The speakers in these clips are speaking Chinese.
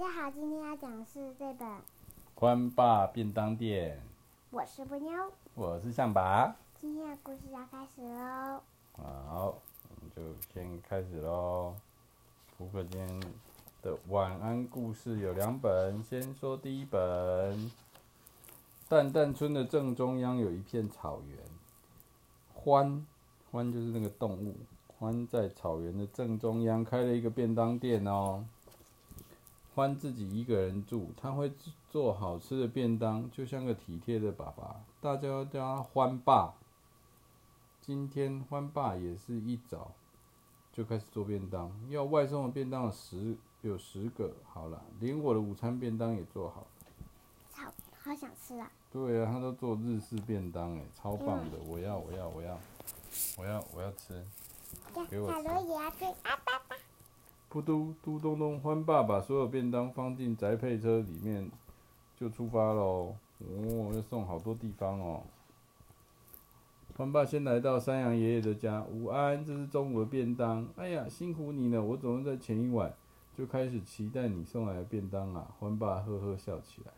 家好，今天要讲的是这本《欢爸便当店》。我是布妞，我是象拔。今天的故事要开始喽。好，我们就先开始喽。扑克今天的晚安故事有两本，先说第一本。蛋蛋村的正中央有一片草原，欢欢就是那个动物，欢在草原的正中央开了一个便当店哦。欢自己一个人住，他会做好吃的便当，就像个体贴的爸爸。大家叫他欢爸。今天欢爸也是一早就开始做便当，要外送的便当有十有十个。好了，连我的午餐便当也做好了。好，好想吃啊！对啊，他都做日式便当，哎，超棒的！我要，我要，我要，我要，我要吃。给我吃。噗嘟嘟咚咚，欢爸把所有便当放进宅配车里面，就出发喽。哦，要送好多地方哦。欢爸先来到山羊爷爷的家，午安，这是中午的便当。哎呀，辛苦你了，我总是在前一晚就开始期待你送来的便当啊。欢爸呵呵笑起来。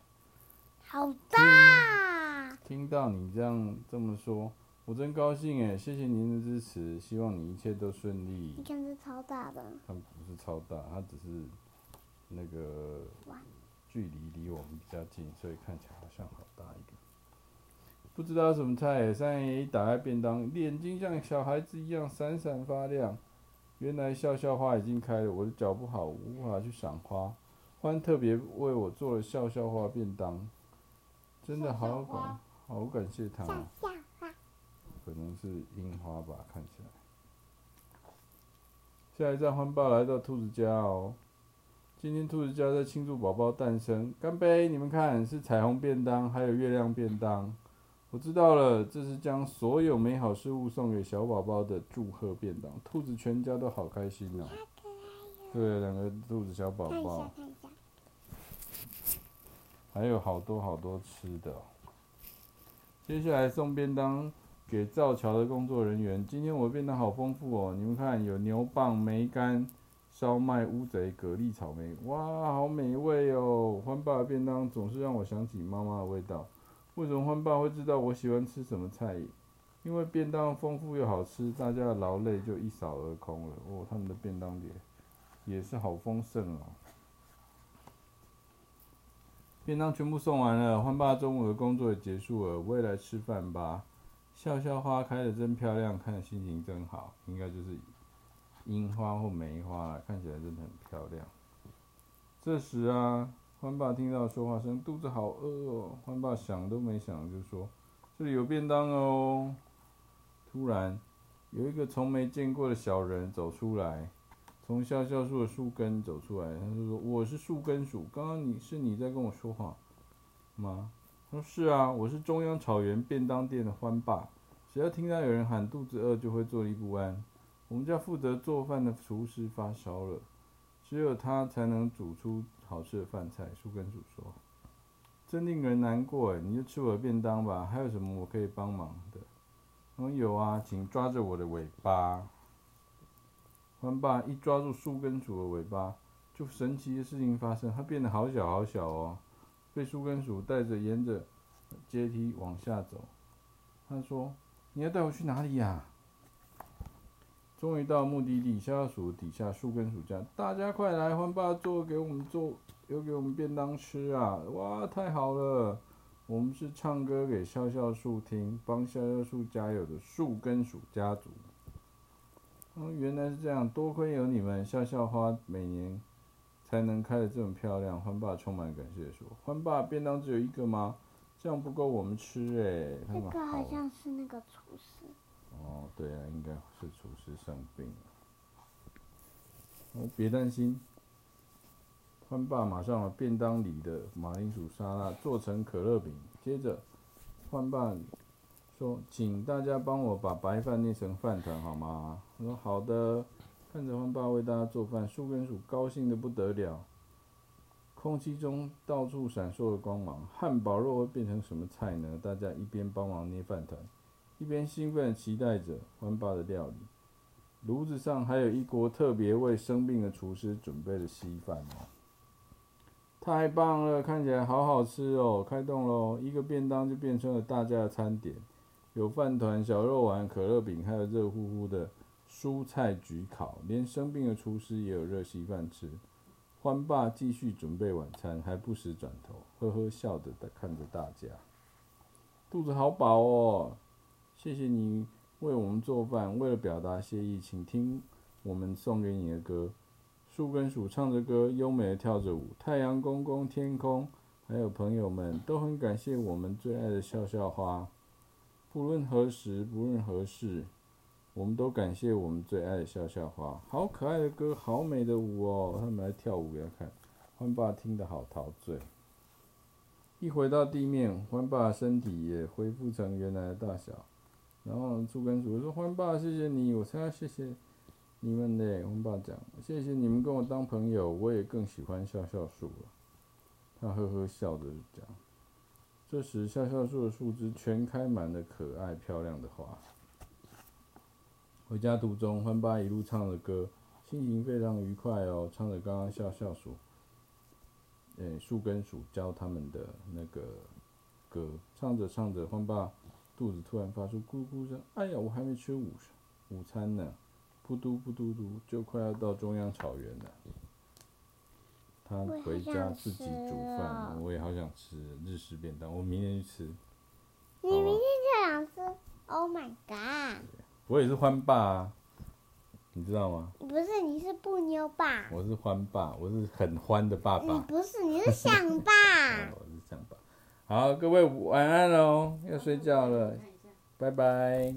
好大！听到你这样这么说。我真高兴哎，谢谢您的支持，希望你一切都顺利。你看这超大的。它不是超大，它只是那个距离离我们比较近，所以看起来好像好大一个。不知道什么菜，三爷一打开便当，眼睛像小孩子一样闪闪发亮。原来笑笑花已经开了，我的脚不好，无法去赏花。欢特别为我做了笑笑花便当，真的好感好感谢他。可能是樱花吧，看起来。下一站，欢爸来到兔子家哦。今天兔子家在庆祝宝宝诞生，干杯！你们看，是彩虹便当，还有月亮便当。我知道了，这是将所有美好事物送给小宝宝的祝贺便当。兔子全家都好开心哦。对，两个兔子小宝宝。还有好多好多吃的。接下来送便当。给造桥的工作人员，今天我的便当好丰富哦！你们看，有牛蒡、梅干、烧麦、乌贼、蛤蜊、草莓，哇，好美味哦！欢爸的便当总是让我想起妈妈的味道。为什么欢爸会知道我喜欢吃什么菜？因为便当丰富又好吃，大家的劳累就一扫而空了。哦，他们的便当也也是好丰盛哦。便当全部送完了，欢爸中午的工作也结束了，我也来吃饭吧。笑笑花开的真漂亮，看心情真好，应该就是樱花或梅花了，看起来真的很漂亮。这时啊，欢爸听到说话声，肚子好饿哦。欢爸想都没想就说：“这里有便当哦。”突然，有一个从没见过的小人走出来，从笑笑树的树根走出来，他就说：“我是树根鼠，刚刚你是你在跟我说话吗？”说是啊，我是中央草原便当店的欢爸。只要听到有人喊肚子饿，就会坐立不安。我们家负责做饭的厨师发烧了，只有他才能煮出好吃的饭菜。树根鼠说：“真令人难过哎，你就吃我的便当吧。还有什么我可以帮忙的？”嗯，有啊，请抓着我的尾巴。欢爸一抓住树根鼠的尾巴，就神奇的事情发生，它变得好小好小哦。被树根鼠带着沿着阶梯往下走。他说：“你要带我去哪里呀？”终于到目的地，笑笑鼠底下树根鼠家，大家快来！欢爸做给我们做，有给我们便当吃啊！哇，太好了！我们是唱歌给笑笑树听，帮笑笑树加油的树根鼠家族。嗯，原来是这样，多亏有你们，笑笑花每年。才能开得这么漂亮，欢爸充满感谢地说：“欢爸，便当只有一个吗？这样不够我们吃哎。”这个好像是那个厨师。哦，对啊，应该是厨师生病了。哦，别担心，欢爸马上把便当里的马铃薯沙拉做成可乐饼。接着，欢爸说：“请大家帮我把白饭捏成饭团好吗？”我说：“好的。”看着欢爸为大家做饭，树根鼠高兴得不得了。空气中到处闪烁着光芒。汉堡肉会变成什么菜呢？大家一边帮忙捏饭团，一边兴奋期待着欢爸的料理。炉子上还有一锅特别为生病的厨师准备的稀饭哦。太棒了，看起来好好吃哦！开动喽，一个便当就变成了大家的餐点，有饭团、小肉丸、可乐饼，还有热乎乎的蔬菜焗烤，连生病的厨师也有热稀饭吃。欢爸继续准备晚餐，还不时转头呵呵笑着看着大家，肚子好饱哦！谢谢你为我们做饭，为了表达谢意，请听我们送给你的歌。树根鼠唱着歌，优美的跳着舞。太阳公公、天空，还有朋友们，都很感谢我们最爱的笑笑花。不论何时，不论何事，我们都感谢我们最爱的笑笑花。好可爱的歌，好美的舞哦！他们来跳舞给他看。欢爸听得好陶醉。一回到地面，欢爸身体也恢复成原来的大小。然后树跟鼠说：“欢爸，谢谢你，我才要谢谢。”你们呢，欢爸讲，谢谢你们跟我当朋友，我也更喜欢笑笑树了。他呵呵笑着讲。这时，笑笑树的树枝全开满了可爱漂亮的花。回家途中，欢爸一路唱着歌，心情非常愉快哦，唱着刚刚笑笑鼠，诶，树根鼠教他们的那个歌，唱着唱着，欢爸肚子突然发出咕咕声，哎呀，我还没吃午午餐呢。噗嘟噗嘟嘟，就快要到中央草原了。他回家自己煮饭，我也好想吃日式便当。我明天去吃。你明天就想吃？Oh my god！我也是欢爸啊，你知道吗？不是，你是布妞爸。我是欢爸，我是很欢的爸爸。你不是，你是想爸。我是想爸。好，各位晚安喽，要睡觉了，拜拜。